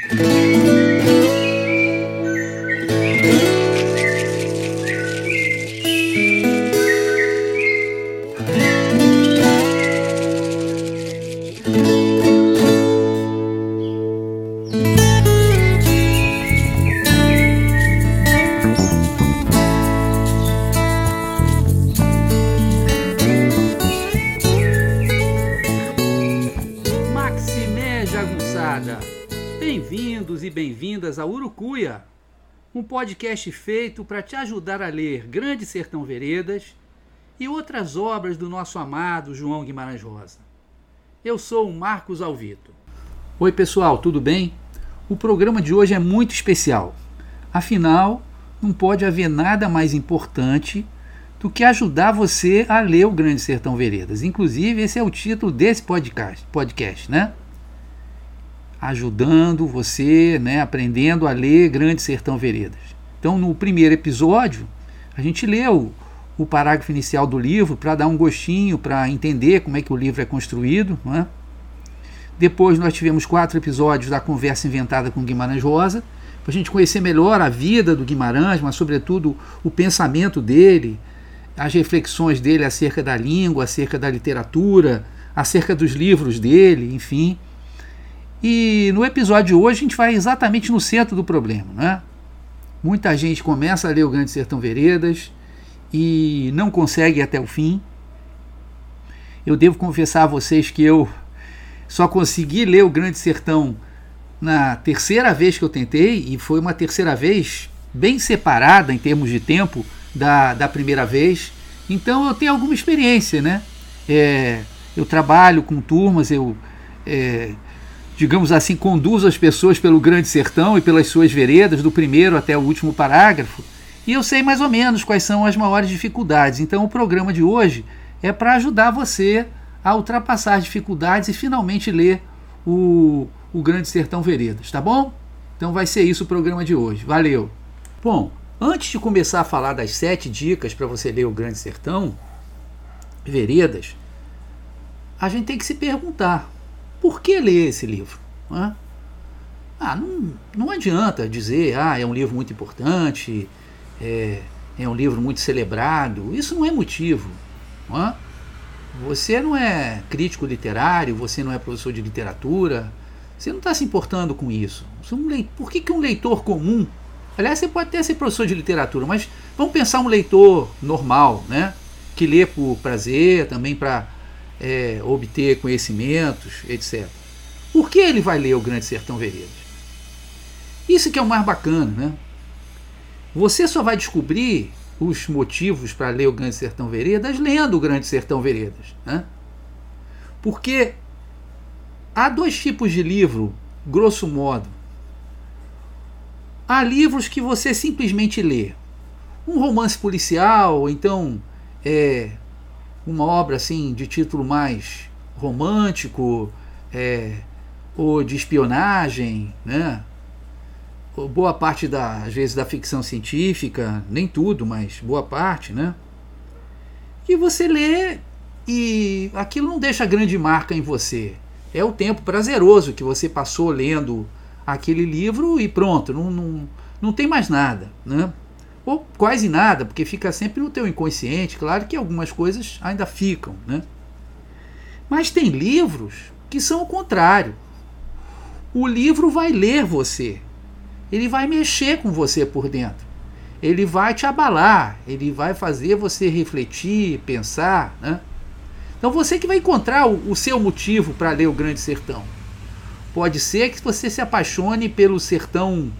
Maximé podcast feito para te ajudar a ler Grande Sertão Veredas e outras obras do nosso amado João Guimarães Rosa. Eu sou o Marcos Alvito. Oi, pessoal, tudo bem? O programa de hoje é muito especial. Afinal, não pode haver nada mais importante do que ajudar você a ler o Grande Sertão Veredas. Inclusive, esse é o título desse podcast, podcast né? Ajudando você, né, aprendendo a ler Grande Sertão Veredas. Então, no primeiro episódio, a gente leu o parágrafo inicial do livro para dar um gostinho, para entender como é que o livro é construído, não é? Depois nós tivemos quatro episódios da conversa inventada com Guimarães Rosa, para a gente conhecer melhor a vida do Guimarães, mas sobretudo o pensamento dele, as reflexões dele acerca da língua, acerca da literatura, acerca dos livros dele, enfim. E no episódio de hoje a gente vai exatamente no centro do problema, né? Muita gente começa a ler o Grande Sertão Veredas e não consegue até o fim. Eu devo confessar a vocês que eu só consegui ler o Grande Sertão na terceira vez que eu tentei, e foi uma terceira vez bem separada em termos de tempo da, da primeira vez. Então eu tenho alguma experiência, né? É, eu trabalho com turmas, eu, é, digamos assim, conduzo as pessoas pelo Grande Sertão e pelas suas veredas, do primeiro até o último parágrafo, e eu sei mais ou menos quais são as maiores dificuldades. Então o programa de hoje é para ajudar você a ultrapassar as dificuldades e finalmente ler o, o Grande Sertão Veredas, tá bom? Então vai ser isso o programa de hoje. Valeu! Bom, antes de começar a falar das sete dicas para você ler o Grande Sertão Veredas, a gente tem que se perguntar por que ler esse livro? Não ah, não, não adianta dizer, ah, é um livro muito importante, é, é um livro muito celebrado. Isso não é motivo. Não é? Você não é crítico literário, você não é professor de literatura, você não está se importando com isso. Por que, que um leitor comum, aliás, você pode até ser professor de literatura, mas vamos pensar um leitor normal, né? que lê por prazer, também para é, obter conhecimentos, etc. Por que ele vai ler o Grande Sertão Veredas? Isso que é o mais bacana, né? Você só vai descobrir os motivos para ler o Grande Sertão Veredas lendo o Grande Sertão Veredas. Né? Porque há dois tipos de livro, grosso modo. Há livros que você simplesmente lê. Um romance policial, ou então é, uma obra assim de título mais romântico, é, ou de espionagem, né? boa parte da, às vezes da ficção científica, nem tudo, mas boa parte, né? Que você lê e aquilo não deixa grande marca em você. É o tempo prazeroso que você passou lendo aquele livro e pronto, não, não, não tem mais nada, né? Ou quase nada, porque fica sempre no teu inconsciente. Claro que algumas coisas ainda ficam, né? Mas tem livros que são o contrário. O livro vai ler você ele vai mexer com você por dentro. Ele vai te abalar, ele vai fazer você refletir, pensar. Né? Então você que vai encontrar o, o seu motivo para ler o Grande Sertão. Pode ser que você se apaixone pelo sertão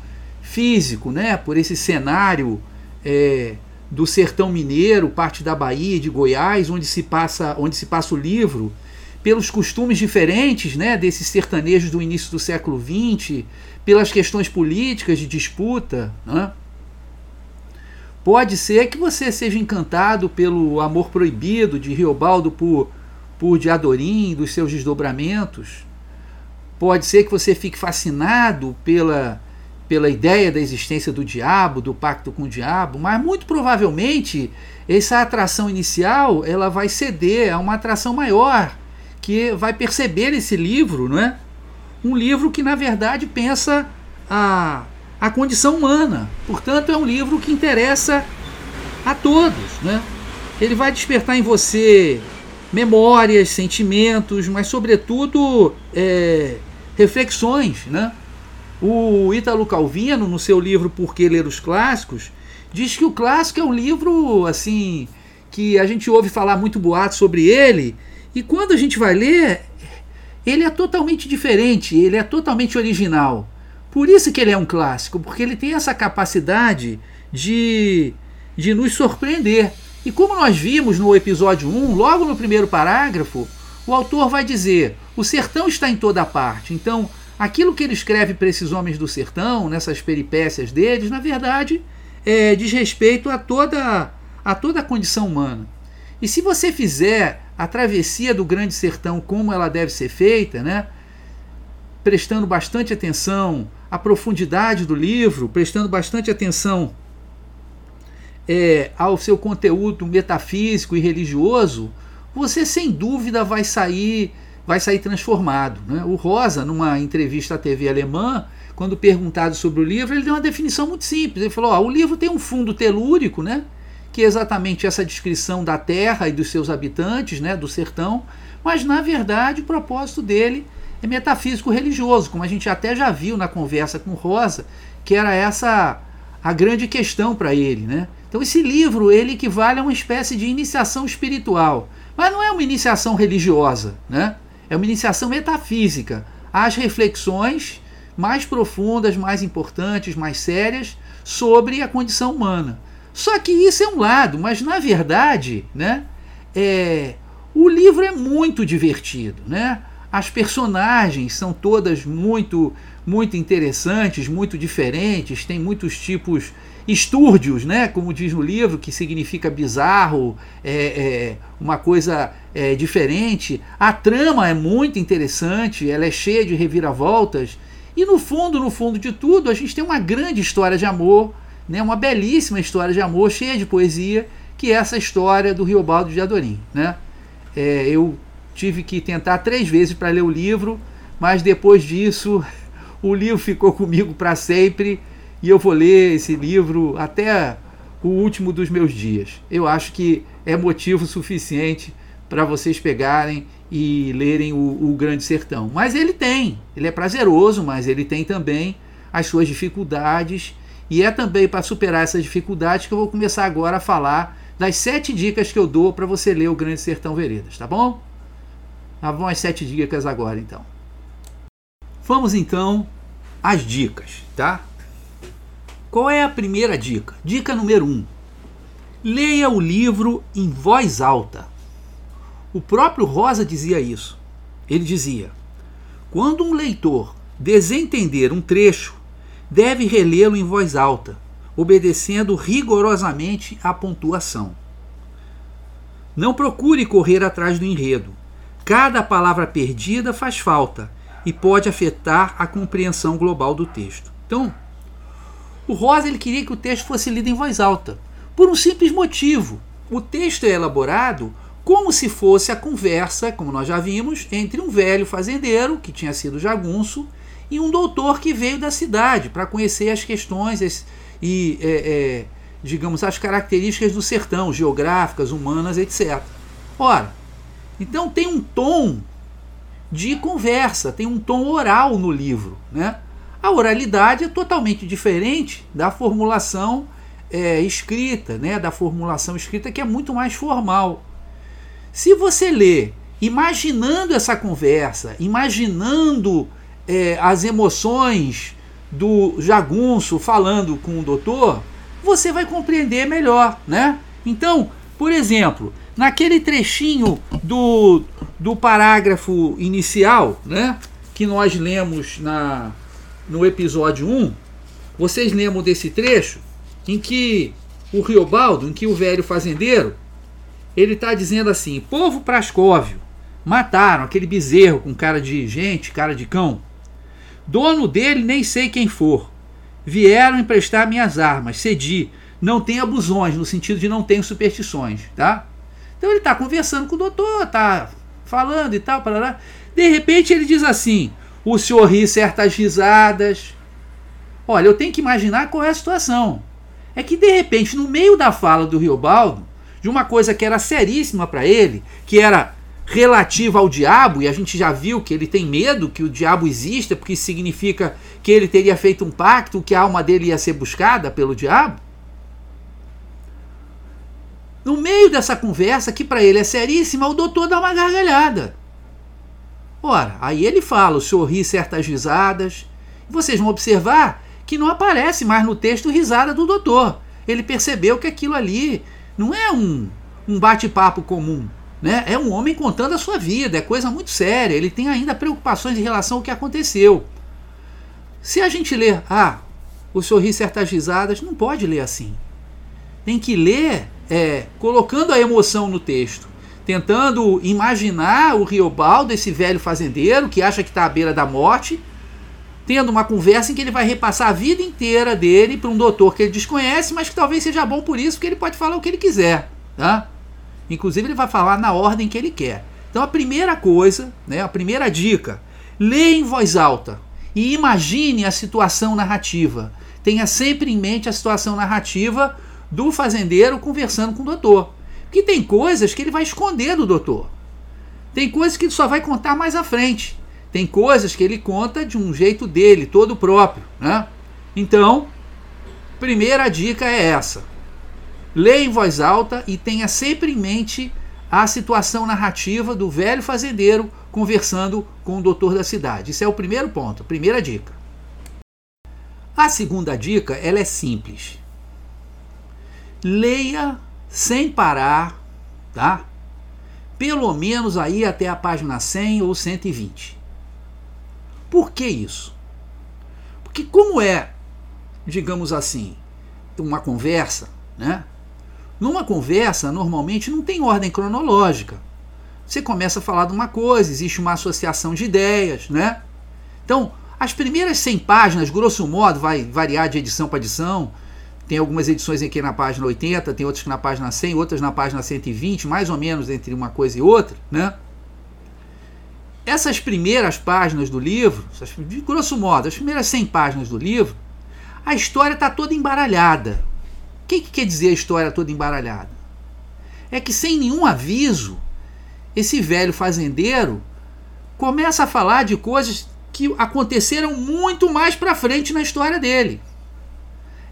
físico, né? por esse cenário é, do sertão mineiro, parte da Bahia, de Goiás, onde se passa, onde se passa o livro, pelos costumes diferentes né, desses sertanejos do início do século XX, pelas questões políticas de disputa. Né? Pode ser que você seja encantado pelo amor proibido de Riobaldo por, por Diadorim, dos seus desdobramentos. Pode ser que você fique fascinado pela, pela ideia da existência do diabo, do pacto com o diabo, mas muito provavelmente essa atração inicial ela vai ceder a uma atração maior que vai perceber esse livro, não é? um livro que, na verdade, pensa a, a condição humana. Portanto, é um livro que interessa a todos. Né? Ele vai despertar em você memórias, sentimentos, mas, sobretudo, é, reflexões. Né? O Ítalo Calvino, no seu livro Por que Ler os Clássicos, diz que o clássico é um livro assim que a gente ouve falar muito boato sobre ele, e quando a gente vai ler, ele é totalmente diferente, ele é totalmente original. Por isso que ele é um clássico, porque ele tem essa capacidade de, de nos surpreender. E como nós vimos no episódio 1, logo no primeiro parágrafo, o autor vai dizer: o sertão está em toda parte. Então, aquilo que ele escreve para esses homens do sertão, nessas peripécias deles, na verdade, é, diz respeito a toda, a toda a condição humana. E se você fizer a travessia do Grande Sertão como ela deve ser feita, né, prestando bastante atenção à profundidade do livro, prestando bastante atenção é, ao seu conteúdo metafísico e religioso, você sem dúvida vai sair vai sair transformado. Né? O Rosa, numa entrevista à TV alemã, quando perguntado sobre o livro, ele deu uma definição muito simples. Ele falou: ó, o livro tem um fundo telúrico, né? Que é exatamente essa descrição da terra e dos seus habitantes, né? Do sertão. Mas na verdade o propósito dele é metafísico religioso, como a gente até já viu na conversa com Rosa, que era essa a grande questão para ele, né? Então esse livro ele equivale a uma espécie de iniciação espiritual, mas não é uma iniciação religiosa, né? É uma iniciação metafísica às reflexões mais profundas, mais importantes, mais sérias sobre a condição humana. Só que isso é um lado, mas na verdade, né, é, o livro é muito divertido, né? As personagens são todas muito muito interessantes, muito diferentes, tem muitos tipos estúrdios, né? Como diz no livro, que significa bizarro, é, é uma coisa é, diferente. A trama é muito interessante, ela é cheia de reviravoltas e no fundo, no fundo de tudo, a gente tem uma grande história de amor, né? uma belíssima história de amor, cheia de poesia, que é essa história do Riobaldo de Adorim. Né? É, eu tive que tentar três vezes para ler o livro, mas depois disso o livro ficou comigo para sempre e eu vou ler esse livro até o último dos meus dias. Eu acho que é motivo suficiente para vocês pegarem e lerem o, o Grande Sertão. Mas ele tem, ele é prazeroso, mas ele tem também as suas dificuldades. E é também para superar essas dificuldades que eu vou começar agora a falar das sete dicas que eu dou para você ler o Grande Sertão Veredas, tá bom? Tá bom as sete dicas agora então. Vamos então às dicas, tá? Qual é a primeira dica? Dica número um: leia o livro em voz alta. O próprio Rosa dizia isso. Ele dizia: quando um leitor desentender um trecho, deve relê-lo em voz alta, obedecendo rigorosamente à pontuação. Não procure correr atrás do enredo. Cada palavra perdida faz falta e pode afetar a compreensão global do texto. Então, o Rosa ele queria que o texto fosse lido em voz alta, por um simples motivo. O texto é elaborado como se fosse a conversa, como nós já vimos, entre um velho fazendeiro, que tinha sido jagunço, e um doutor que veio da cidade para conhecer as questões e, é, é, digamos, as características do sertão, geográficas, humanas, etc. Ora, então tem um tom de conversa, tem um tom oral no livro. Né? A oralidade é totalmente diferente da formulação é, escrita, né? da formulação escrita que é muito mais formal. Se você lê imaginando essa conversa, imaginando é, as emoções do jagunço falando com o doutor, você vai compreender melhor, né? Então, por exemplo, naquele trechinho do, do parágrafo inicial, né, que nós lemos na, no episódio 1, vocês lembram desse trecho em que o Riobaldo, em que o velho fazendeiro, ele está dizendo assim: povo Prascóvio, mataram aquele bezerro com cara de gente, cara de cão. Dono dele nem sei quem for. Vieram emprestar minhas armas, cedi. Não tem abusões, no sentido de não tenho superstições, tá? Então ele está conversando com o doutor, está falando e tal, parará. De repente ele diz assim: o senhor ri certas risadas. Olha, eu tenho que imaginar qual é a situação. É que de repente, no meio da fala do Riobaldo, de uma coisa que era seríssima para ele, que era relativa ao diabo, e a gente já viu que ele tem medo que o diabo exista, porque isso significa que ele teria feito um pacto, que a alma dele ia ser buscada pelo diabo. No meio dessa conversa, que para ele é seríssima, o doutor dá uma gargalhada. Ora, aí ele fala, o senhor ri certas risadas. Vocês vão observar que não aparece mais no texto risada do doutor. Ele percebeu que aquilo ali não é um, um bate-papo comum. Né? É um homem contando a sua vida, é coisa muito séria. Ele tem ainda preocupações em relação ao que aconteceu. Se a gente ler, ah, o senhor ri certas risadas, não pode ler assim. Tem que ler é, colocando a emoção no texto tentando imaginar o Riobaldo, esse velho fazendeiro que acha que está à beira da morte, tendo uma conversa em que ele vai repassar a vida inteira dele para um doutor que ele desconhece, mas que talvez seja bom por isso, porque ele pode falar o que ele quiser. Tá? Inclusive, ele vai falar na ordem que ele quer. Então, a primeira coisa, né, a primeira dica, leia em voz alta e imagine a situação narrativa. Tenha sempre em mente a situação narrativa do fazendeiro conversando com o doutor. Porque tem coisas que ele vai esconder do doutor. Tem coisas que ele só vai contar mais à frente. Tem coisas que ele conta de um jeito dele, todo próprio. Né? Então, primeira dica é essa. Leia em voz alta e tenha sempre em mente a situação narrativa do velho fazendeiro conversando com o doutor da cidade. Isso é o primeiro ponto, primeira dica. A segunda dica, ela é simples. Leia sem parar, tá? Pelo menos aí até a página 100 ou 120. Por que isso? Porque como é, digamos assim, uma conversa, né? Numa conversa, normalmente não tem ordem cronológica. Você começa a falar de uma coisa, existe uma associação de ideias, né? Então, as primeiras 100 páginas, grosso modo, vai variar de edição para edição, tem algumas edições aqui na página 80, tem outras na página 100, outras na página 120, mais ou menos entre uma coisa e outra, né? Essas primeiras páginas do livro, de grosso modo, as primeiras 100 páginas do livro, a história está toda embaralhada. O que, que quer dizer a história toda embaralhada? É que sem nenhum aviso, esse velho fazendeiro começa a falar de coisas que aconteceram muito mais para frente na história dele.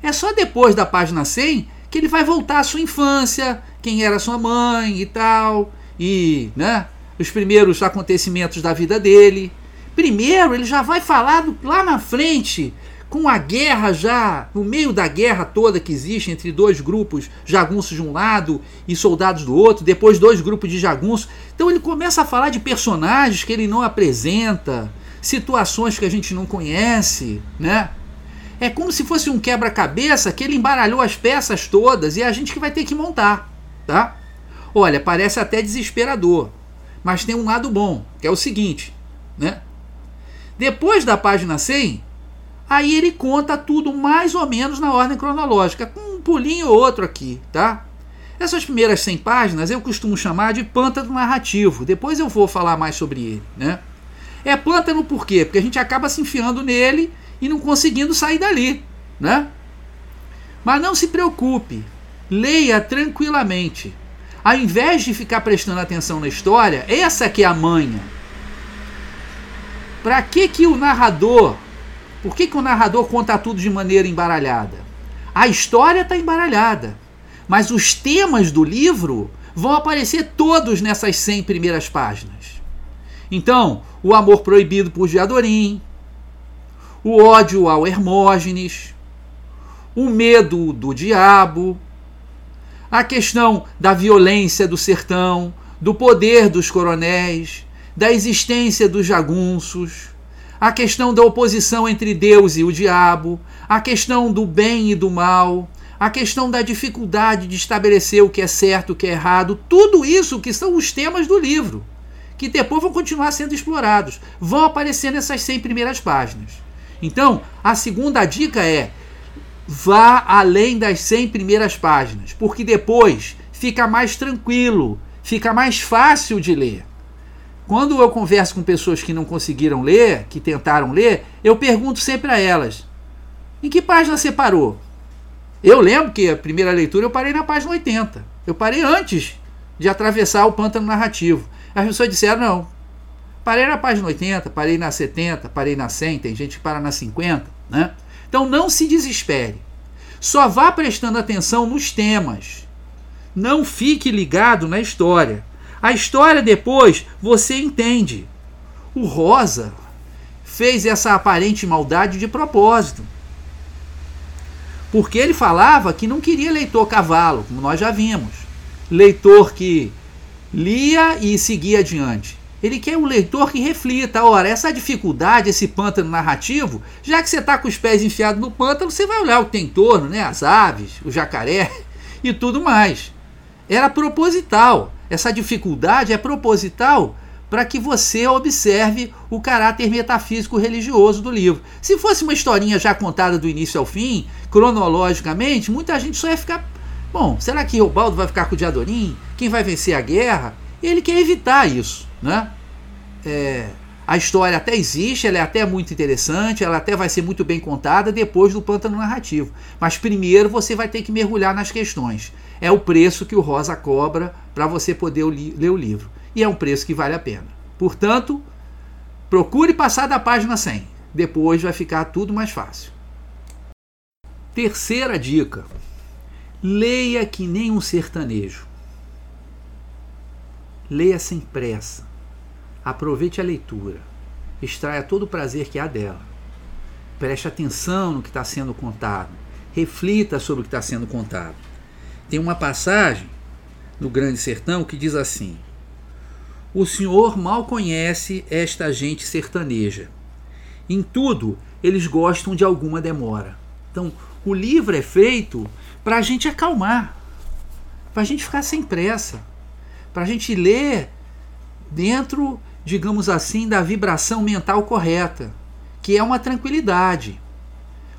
É só depois da página 100 que ele vai voltar à sua infância, quem era sua mãe e tal, e né, os primeiros acontecimentos da vida dele. Primeiro, ele já vai falar lá na frente, com a guerra já, no meio da guerra toda que existe entre dois grupos, jagunços de um lado e soldados do outro, depois dois grupos de jagunços. Então ele começa a falar de personagens que ele não apresenta, situações que a gente não conhece, né? É como se fosse um quebra-cabeça que ele embaralhou as peças todas e é a gente que vai ter que montar, tá? Olha, parece até desesperador, mas tem um lado bom, que é o seguinte, né? Depois da página 100, aí ele conta tudo mais ou menos na ordem cronológica, com um pulinho ou outro aqui, tá? Essas primeiras 100 páginas eu costumo chamar de pântano narrativo. Depois eu vou falar mais sobre ele, né? É pântano por quê? Porque a gente acaba se enfiando nele e não conseguindo sair dali, né? Mas não se preocupe, leia tranquilamente. Ao invés de ficar prestando atenção na história, essa que é a manha. Para que que o narrador, por que que o narrador conta tudo de maneira embaralhada? A história está embaralhada, mas os temas do livro vão aparecer todos nessas 100 primeiras páginas. Então, o amor proibido por Diadorim, o ódio ao Hermógenes, o medo do diabo, a questão da violência do sertão, do poder dos coronéis, da existência dos jagunços, a questão da oposição entre Deus e o diabo, a questão do bem e do mal, a questão da dificuldade de estabelecer o que é certo o que é errado, tudo isso que são os temas do livro, que depois vão continuar sendo explorados, vão aparecer nessas 100 primeiras páginas. Então, a segunda dica é: vá além das 100 primeiras páginas, porque depois fica mais tranquilo, fica mais fácil de ler. Quando eu converso com pessoas que não conseguiram ler, que tentaram ler, eu pergunto sempre a elas: em que página você parou? Eu lembro que a primeira leitura eu parei na página 80. Eu parei antes de atravessar o pântano narrativo. As pessoas disseram: não, parei na página 80, parei na 70, parei na 100, tem gente que para na 50, né? Então não se desespere. Só vá prestando atenção nos temas. Não fique ligado na história. A história depois você entende. O Rosa fez essa aparente maldade de propósito. Porque ele falava que não queria leitor cavalo, como nós já vimos. Leitor que lia e seguia adiante. Ele quer um leitor que reflita. Ora, essa dificuldade, esse pântano narrativo, já que você está com os pés enfiados no pântano, você vai olhar o que tem em torno, né? as aves, o jacaré e tudo mais. Era proposital. Essa dificuldade é proposital para que você observe o caráter metafísico religioso do livro. Se fosse uma historinha já contada do início ao fim, cronologicamente, muita gente só ia ficar. Bom, será que o Baldo vai ficar com o Diadorim? Quem vai vencer a guerra? Ele quer evitar isso. Né? É, a história até existe, ela é até muito interessante, ela até vai ser muito bem contada depois do pântano narrativo. Mas primeiro você vai ter que mergulhar nas questões. É o preço que o Rosa cobra para você poder ler o livro. E é um preço que vale a pena. Portanto, procure passar da página 100. Depois vai ficar tudo mais fácil. Terceira dica: leia que nem um sertanejo. Leia sem pressa. Aproveite a leitura. Extraia todo o prazer que há dela. Preste atenção no que está sendo contado. Reflita sobre o que está sendo contado. Tem uma passagem no Grande Sertão que diz assim: O Senhor mal conhece esta gente sertaneja. Em tudo, eles gostam de alguma demora. Então, o livro é feito para a gente acalmar, para a gente ficar sem pressa para a gente ler dentro, digamos assim, da vibração mental correta, que é uma tranquilidade.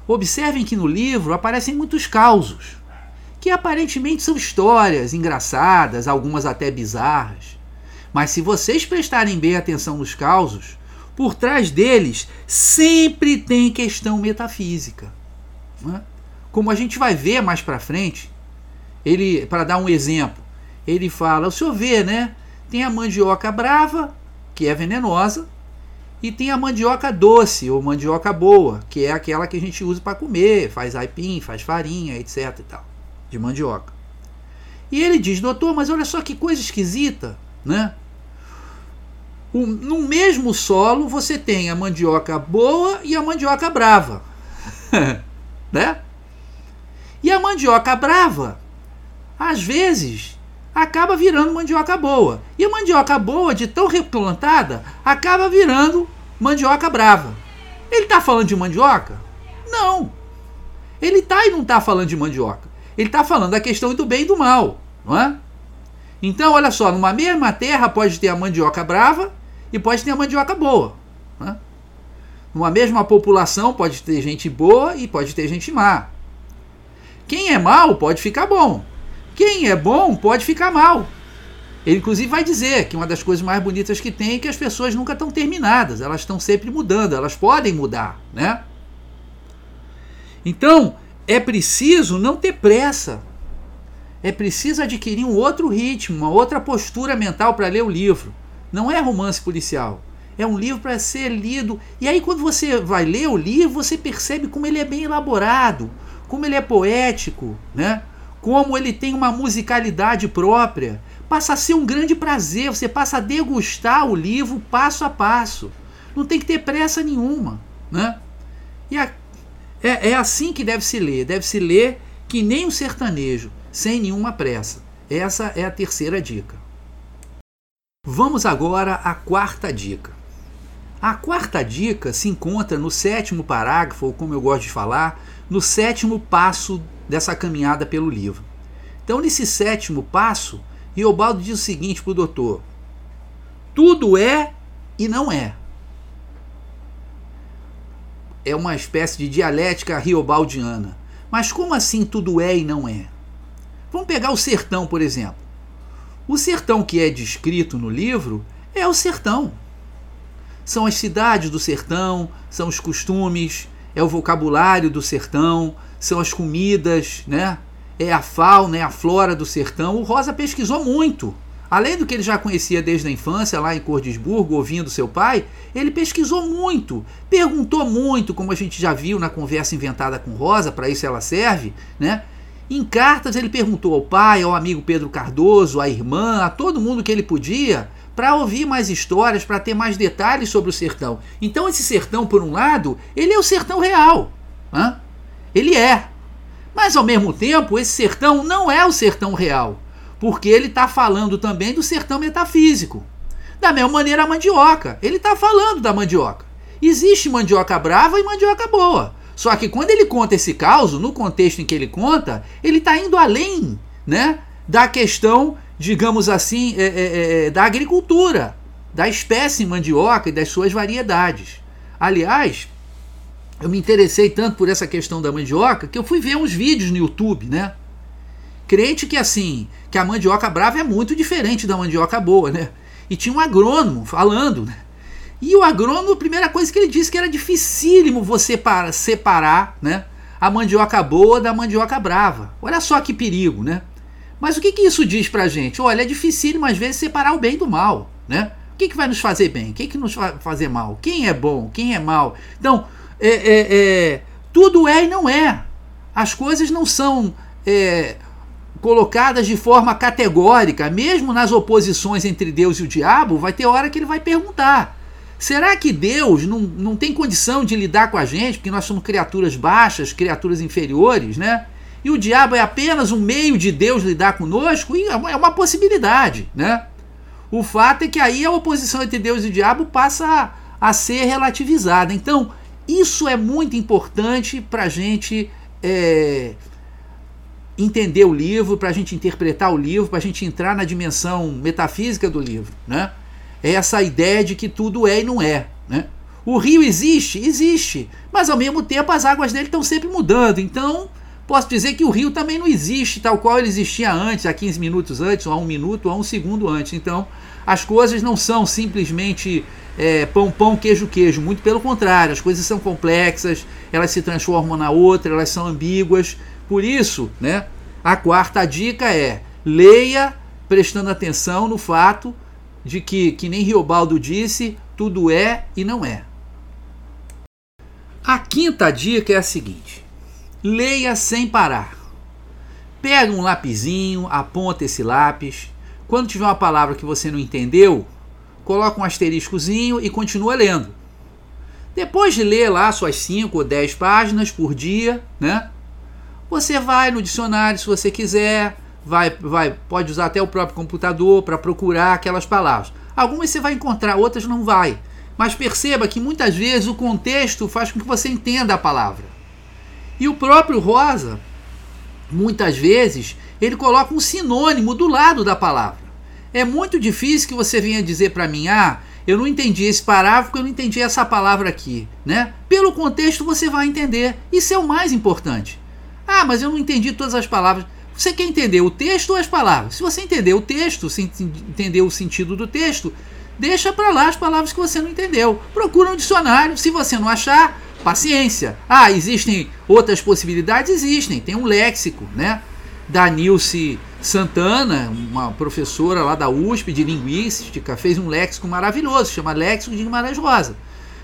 Observem que no livro aparecem muitos causos, que aparentemente são histórias engraçadas, algumas até bizarras. Mas se vocês prestarem bem atenção nos causos, por trás deles sempre tem questão metafísica. É? Como a gente vai ver mais para frente, ele, para dar um exemplo, ele fala: o senhor vê, né? Tem a mandioca brava, que é venenosa, e tem a mandioca doce, ou mandioca boa, que é aquela que a gente usa para comer, faz aipim, faz farinha, etc. e tal, de mandioca. E ele diz: doutor, mas olha só que coisa esquisita, né? O, no mesmo solo você tem a mandioca boa e a mandioca brava, né? E a mandioca brava, às vezes, acaba virando mandioca boa. E a mandioca boa, de tão replantada, acaba virando mandioca brava. Ele está falando de mandioca? Não. Ele está e não está falando de mandioca. Ele está falando da questão do bem e do mal, não é? Então, olha só, numa mesma terra pode ter a mandioca brava e pode ter a mandioca boa. É? Numa mesma população pode ter gente boa e pode ter gente má. Quem é mal pode ficar bom. Quem é bom pode ficar mal. Ele, inclusive, vai dizer que uma das coisas mais bonitas que tem é que as pessoas nunca estão terminadas, elas estão sempre mudando, elas podem mudar, né? Então, é preciso não ter pressa. É preciso adquirir um outro ritmo, uma outra postura mental para ler o livro. Não é romance policial. É um livro para ser lido. E aí, quando você vai ler o livro, você percebe como ele é bem elaborado, como ele é poético, né? Como ele tem uma musicalidade própria, passa a ser um grande prazer, você passa a degustar o livro passo a passo. Não tem que ter pressa nenhuma. Né? E a, é, é assim que deve se ler. Deve se ler que nem um sertanejo, sem nenhuma pressa. Essa é a terceira dica. Vamos agora à quarta dica. A quarta dica se encontra no sétimo parágrafo, ou como eu gosto de falar, no sétimo passo dessa caminhada pelo livro. Então, nesse sétimo passo, Riobaldo diz o seguinte para o doutor: tudo é e não é. É uma espécie de dialética riobaldiana. Mas como assim tudo é e não é? Vamos pegar o sertão, por exemplo. O sertão que é descrito no livro é o sertão. São as cidades do sertão, são os costumes, é o vocabulário do sertão, são as comidas, né? É a fauna, é a flora do sertão. O Rosa pesquisou muito. Além do que ele já conhecia desde a infância lá em Cordesburgo, ouvindo seu pai, ele pesquisou muito, perguntou muito, como a gente já viu na conversa inventada com Rosa, para isso ela serve, né? Em cartas ele perguntou ao pai, ao amigo Pedro Cardoso, à irmã, a todo mundo que ele podia, para ouvir mais histórias, para ter mais detalhes sobre o sertão. Então esse sertão, por um lado, ele é o sertão real. Hein? Ele é. Mas ao mesmo tempo, esse sertão não é o sertão real, porque ele está falando também do sertão metafísico. Da mesma maneira a mandioca, ele está falando da mandioca. Existe mandioca brava e mandioca boa. Só que quando ele conta esse caos, no contexto em que ele conta, ele está indo além né, da questão digamos assim, é, é, é, da agricultura, da espécie mandioca e das suas variedades. Aliás, eu me interessei tanto por essa questão da mandioca que eu fui ver uns vídeos no YouTube, né? Crente que assim, que a mandioca brava é muito diferente da mandioca boa, né? E tinha um agrônomo falando, né? E o agrônomo, a primeira coisa que ele disse que era dificílimo você para separar, né? A mandioca boa da mandioca brava. Olha só que perigo, né? Mas o que, que isso diz pra gente? Olha, é difícil às vezes separar o bem do mal, né? O que, que vai nos fazer bem? O que, que nos vai fazer mal? Quem é bom? Quem é mal? Então, é, é, é, tudo é e não é. As coisas não são é, colocadas de forma categórica. Mesmo nas oposições entre Deus e o diabo, vai ter hora que ele vai perguntar: será que Deus não, não tem condição de lidar com a gente, porque nós somos criaturas baixas, criaturas inferiores, né? e o diabo é apenas um meio de Deus lidar conosco, e é uma possibilidade, né? O fato é que aí a oposição entre Deus e o diabo passa a, a ser relativizada. Então, isso é muito importante para a gente é, entender o livro, para a gente interpretar o livro, para a gente entrar na dimensão metafísica do livro. Né? É essa ideia de que tudo é e não é. Né? O rio existe? Existe. Mas ao mesmo tempo as águas dele estão sempre mudando. Então Posso dizer que o rio também não existe tal qual ele existia antes, há 15 minutos antes, ou há um minuto, ou há um segundo antes. Então, as coisas não são simplesmente é, pão, pão, queijo, queijo. Muito pelo contrário, as coisas são complexas, elas se transformam na outra, elas são ambíguas. Por isso, né, a quarta dica é leia prestando atenção no fato de que, que nem Riobaldo disse, tudo é e não é. A quinta dica é a seguinte Leia sem parar. Pega um lapisinho, aponta esse lápis. Quando tiver uma palavra que você não entendeu, coloca um asteriscozinho e continua lendo. Depois de ler lá suas 5 ou 10 páginas por dia, né? Você vai no dicionário se você quiser, vai, vai, pode usar até o próprio computador para procurar aquelas palavras. Algumas você vai encontrar, outras não vai. Mas perceba que muitas vezes o contexto faz com que você entenda a palavra. E o próprio Rosa, muitas vezes, ele coloca um sinônimo do lado da palavra. É muito difícil que você venha dizer para mim, ah, eu não entendi esse parágrafo, eu não entendi essa palavra aqui, né? Pelo contexto você vai entender. Isso é o mais importante. Ah, mas eu não entendi todas as palavras. Você quer entender o texto ou as palavras? Se você entender o texto, se entender o sentido do texto, deixa para lá as palavras que você não entendeu. Procura um dicionário. Se você não achar, paciência. Ah, existem outras possibilidades? Existem. Tem um léxico, né? Da Nilce Santana, uma professora lá da USP de linguística, fez um léxico maravilhoso, chama Léxico de Guimarães Rosa.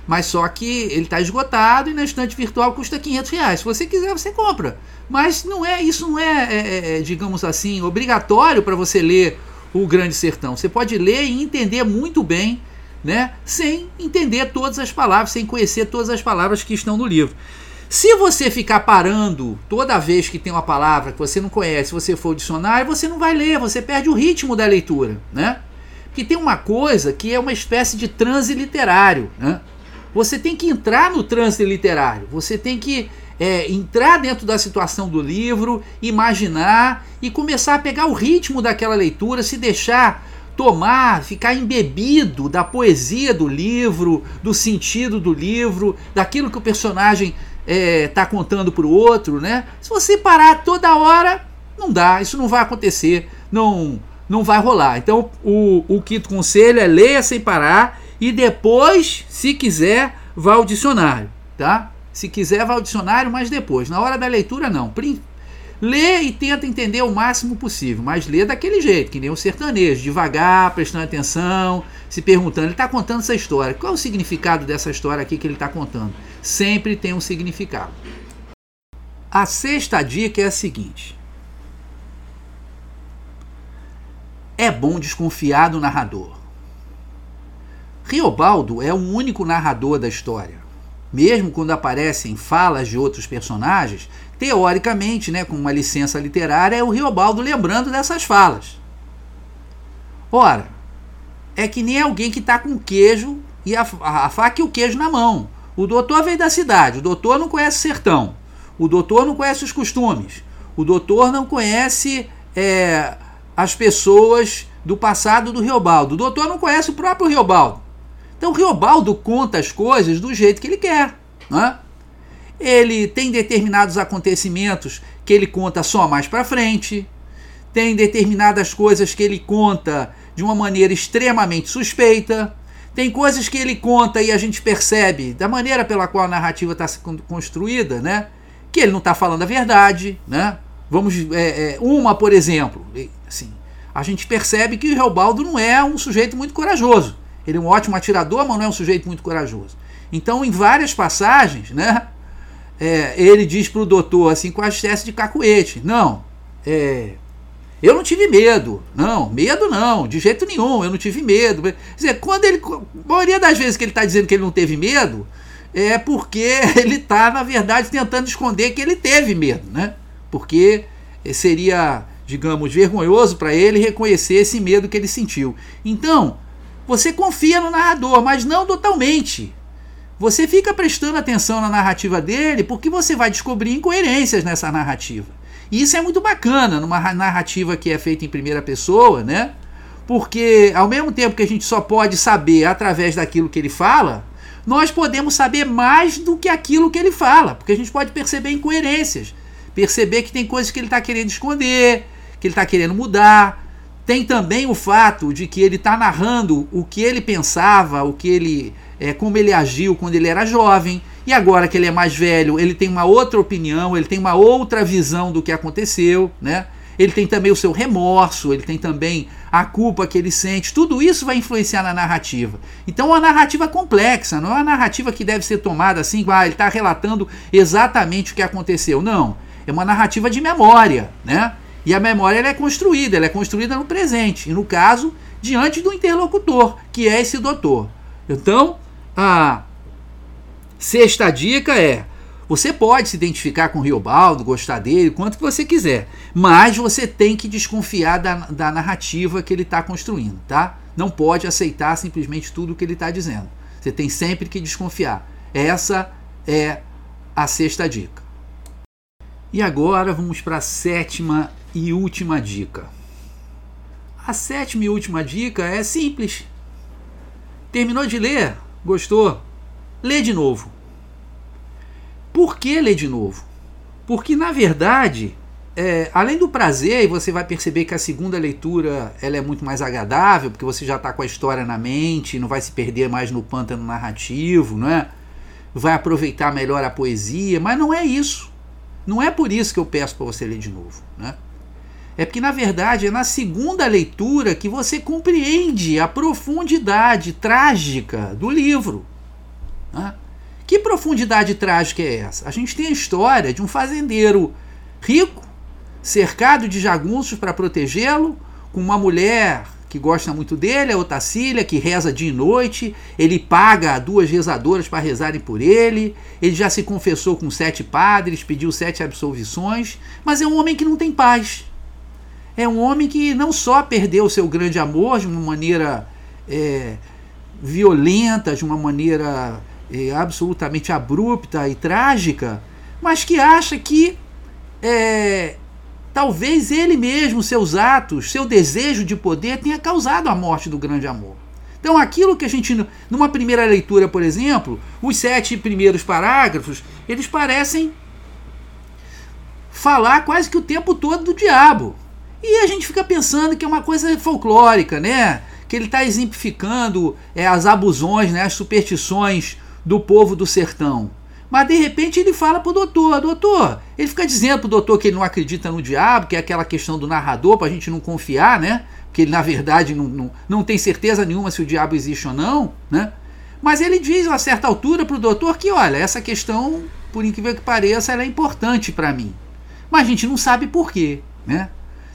Mas só que ele está esgotado e na estante virtual custa 500 reais. Se você quiser, você compra. Mas não é isso não é, é, é, é digamos assim, obrigatório para você ler o Grande Sertão. Você pode ler e entender muito bem né? Sem entender todas as palavras, sem conhecer todas as palavras que estão no livro. Se você ficar parando toda vez que tem uma palavra que você não conhece, você for ao dicionário, você não vai ler, você perde o ritmo da leitura, né? Porque tem uma coisa que é uma espécie de transe literário, né? Você tem que entrar no transe literário, você tem que é, entrar dentro da situação do livro, imaginar e começar a pegar o ritmo daquela leitura, se deixar tomar, ficar embebido da poesia do livro, do sentido do livro, daquilo que o personagem é, tá contando para o outro, né? Se você parar toda hora, não dá, isso não vai acontecer. Não, não vai rolar. Então o, o quinto conselho é leia sem parar e depois, se quiser, vá ao dicionário, tá? Se quiser, vá ao dicionário, mas depois. Na hora da leitura, não. Lê e tenta entender o máximo possível, mas lê daquele jeito, que nem um sertanejo, devagar, prestando atenção, se perguntando. Ele está contando essa história. Qual é o significado dessa história aqui que ele está contando? Sempre tem um significado. A sexta dica é a seguinte: é bom desconfiar do narrador. Riobaldo é o único narrador da história. Mesmo quando aparecem falas de outros personagens, teoricamente, né, com uma licença literária, é o Riobaldo lembrando dessas falas. Ora, é que nem alguém que está com queijo e a, a, a, faca e o queijo na mão. O doutor veio da cidade, o doutor não conhece sertão, o doutor não conhece os costumes, o doutor não conhece é, as pessoas do passado do Riobaldo, o doutor não conhece o próprio Riobaldo. Então o Riobaldo conta as coisas do jeito que ele quer. Né? Ele tem determinados acontecimentos que ele conta só mais para frente, tem determinadas coisas que ele conta de uma maneira extremamente suspeita, tem coisas que ele conta e a gente percebe da maneira pela qual a narrativa está construída, né? Que ele não está falando a verdade, né? Vamos, é, é, uma, por exemplo, assim, a gente percebe que o Reobaldo não é um sujeito muito corajoso. Ele é um ótimo atirador, mas não é um sujeito muito corajoso. Então, em várias passagens, né, é, ele diz para o doutor, assim, com a espécie de cacuete: Não, é, eu não tive medo. Não, medo não, de jeito nenhum, eu não tive medo. Quer dizer, quando ele. A maioria das vezes que ele está dizendo que ele não teve medo, é porque ele está, na verdade, tentando esconder que ele teve medo, né? Porque seria, digamos, vergonhoso para ele reconhecer esse medo que ele sentiu. Então, você confia no narrador, mas não totalmente. Você fica prestando atenção na narrativa dele porque você vai descobrir incoerências nessa narrativa. E isso é muito bacana numa narrativa que é feita em primeira pessoa, né? Porque ao mesmo tempo que a gente só pode saber através daquilo que ele fala, nós podemos saber mais do que aquilo que ele fala, porque a gente pode perceber incoerências, perceber que tem coisas que ele está querendo esconder, que ele está querendo mudar, tem também o fato de que ele está narrando o que ele pensava, o que ele, é, como ele agiu quando ele era jovem, e agora que ele é mais velho, ele tem uma outra opinião, ele tem uma outra visão do que aconteceu, né? Ele tem também o seu remorso, ele tem também a culpa que ele sente. Tudo isso vai influenciar na narrativa. Então, é uma narrativa complexa, não é uma narrativa que deve ser tomada assim, ah, ele está relatando exatamente o que aconteceu. Não. É uma narrativa de memória, né? E a memória é construída, ela é construída no presente, e no caso, diante do interlocutor, que é esse doutor. Então, a sexta dica é: você pode se identificar com o Riobaldo, gostar dele, quanto que você quiser, mas você tem que desconfiar da, da narrativa que ele está construindo, tá? Não pode aceitar simplesmente tudo o que ele está dizendo. Você tem sempre que desconfiar. Essa é a sexta dica. E agora vamos para a sétima e última dica. A sétima e última dica é simples. Terminou de ler? Gostou? Lê de novo. Por que ler de novo? Porque, na verdade, é, além do prazer, e você vai perceber que a segunda leitura ela é muito mais agradável, porque você já está com a história na mente, não vai se perder mais no pântano narrativo, não é? vai aproveitar melhor a poesia, mas não é isso. Não é por isso que eu peço para você ler de novo. Né? É porque, na verdade, é na segunda leitura que você compreende a profundidade trágica do livro. Né? Que profundidade trágica é essa? A gente tem a história de um fazendeiro rico, cercado de jagunços para protegê-lo, com uma mulher que gosta muito dele, a Otacília, que reza dia e noite, ele paga duas rezadoras para rezarem por ele, ele já se confessou com sete padres, pediu sete absolvições, mas é um homem que não tem paz é um homem que não só perdeu seu grande amor de uma maneira é, violenta, de uma maneira é, absolutamente abrupta e trágica, mas que acha que é, talvez ele mesmo, seus atos, seu desejo de poder tenha causado a morte do grande amor. Então, aquilo que a gente, numa primeira leitura, por exemplo, os sete primeiros parágrafos, eles parecem falar quase que o tempo todo do diabo. E a gente fica pensando que é uma coisa folclórica, né? Que ele está exemplificando é, as abusões, né, as superstições do povo do sertão. Mas de repente ele fala pro doutor, doutor, ele fica dizendo pro doutor que ele não acredita no diabo, que é aquela questão do narrador, para a gente não confiar, né? Que ele na verdade não, não, não tem certeza nenhuma se o diabo existe ou não, né? Mas ele diz a certa altura pro doutor que, olha, essa questão, por incrível que pareça, ela é importante para mim. Mas a gente não sabe por quê, né?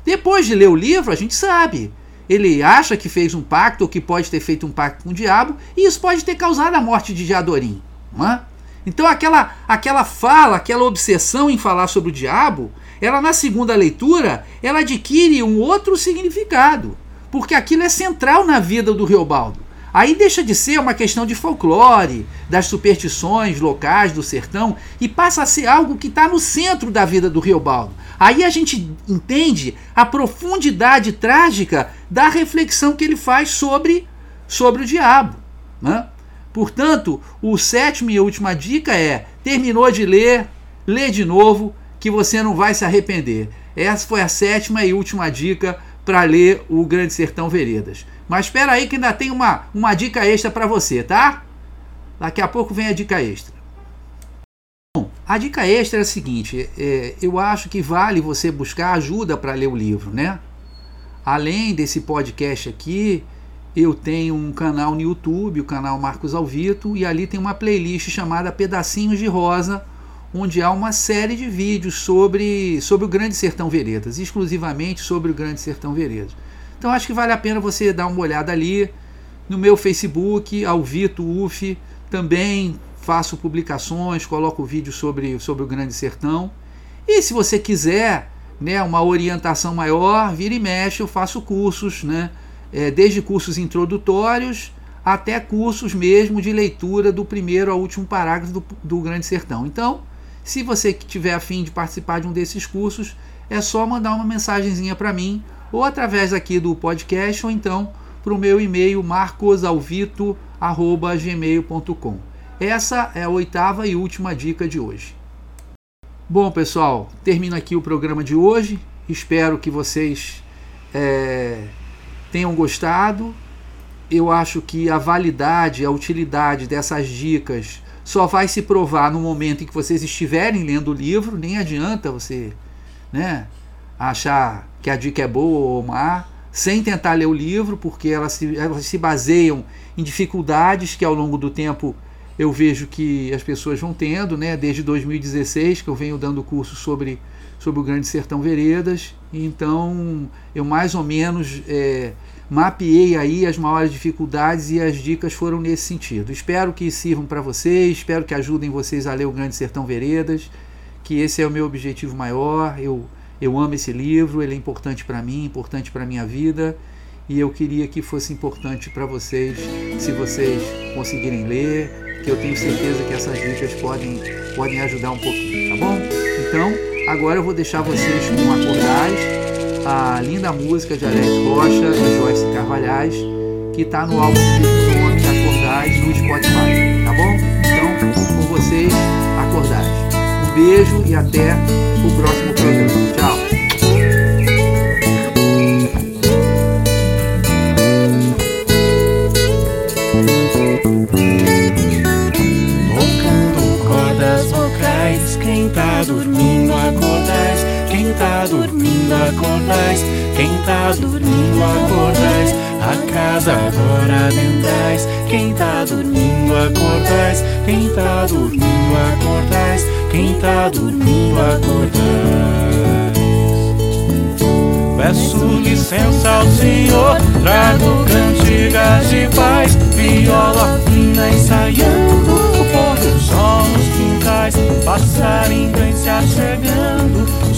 Depois de ler o livro, a gente sabe. Ele acha que fez um pacto ou que pode ter feito um pacto com o diabo, e isso pode ter causado a morte de Jadorim. Não é? Então aquela, aquela fala, aquela obsessão em falar sobre o diabo, ela na segunda leitura, ela adquire um outro significado, porque aquilo é central na vida do Riobaldo. Aí deixa de ser uma questão de folclore, das superstições locais do sertão, e passa a ser algo que está no centro da vida do Riobaldo. Aí a gente entende a profundidade trágica da reflexão que ele faz sobre, sobre o diabo. Né? Portanto, o sétimo e última dica é: terminou de ler, lê de novo, que você não vai se arrepender. Essa foi a sétima e última dica para ler o Grande Sertão Veredas. Mas espera aí que ainda tem uma, uma dica extra para você, tá? Daqui a pouco vem a dica extra. Bom, a dica extra é a seguinte: é, eu acho que vale você buscar ajuda para ler o livro, né? Além desse podcast aqui, eu tenho um canal no YouTube, o canal Marcos Alvito, e ali tem uma playlist chamada Pedacinhos de Rosa, onde há uma série de vídeos sobre, sobre o Grande Sertão Veredas, exclusivamente sobre o Grande Sertão Veredas. Então acho que vale a pena você dar uma olhada ali no meu Facebook, Alvito UF, também faço publicações, coloco vídeos sobre, sobre o Grande Sertão. E se você quiser né, uma orientação maior, vira e mexe, eu faço cursos, né? é, desde cursos introdutórios até cursos mesmo de leitura do primeiro ao último parágrafo do, do Grande Sertão. Então, se você tiver afim de participar de um desses cursos, é só mandar uma mensagenzinha para mim, ou através aqui do podcast, ou então para o meu e-mail marcosalvito.gmail.com. Essa é a oitava e última dica de hoje. Bom, pessoal, termino aqui o programa de hoje. Espero que vocês é, tenham gostado. Eu acho que a validade, a utilidade dessas dicas só vai se provar no momento em que vocês estiverem lendo o livro. Nem adianta você né, achar que a dica é boa ou má, sem tentar ler o livro, porque elas se, elas se baseiam em dificuldades que ao longo do tempo eu vejo que as pessoas vão tendo, né? Desde 2016 que eu venho dando curso sobre, sobre o Grande Sertão Veredas, então eu mais ou menos é, mapeei aí as maiores dificuldades e as dicas foram nesse sentido. Espero que sirvam para vocês, espero que ajudem vocês a ler o Grande Sertão Veredas, que esse é o meu objetivo maior. Eu, eu amo esse livro, ele é importante para mim, importante para minha vida e eu queria que fosse importante para vocês, se vocês conseguirem ler, que eu tenho certeza que essas dicas podem, podem ajudar um pouquinho, tá bom? Então, agora eu vou deixar vocês com Acordais a linda música de Alex Rocha e Joyce Carvalhais, que está no álbum do mesmo nome, Acordais, no Spotify, tá bom? Então, com vocês, Acordais. Um beijo e até o próximo programa. Tchau! Tá dormindo, acordais. Quem tá dormindo, acordais. A casa agora adentrais. Quem tá dormindo, acordais. Quem tá dormindo, acordais. Quem tá dormindo, acordais. Peço licença ao Senhor, trago cantigas de paz, viola fina ensaiando o pôr do sol nos quintais, passarinho vem se achegando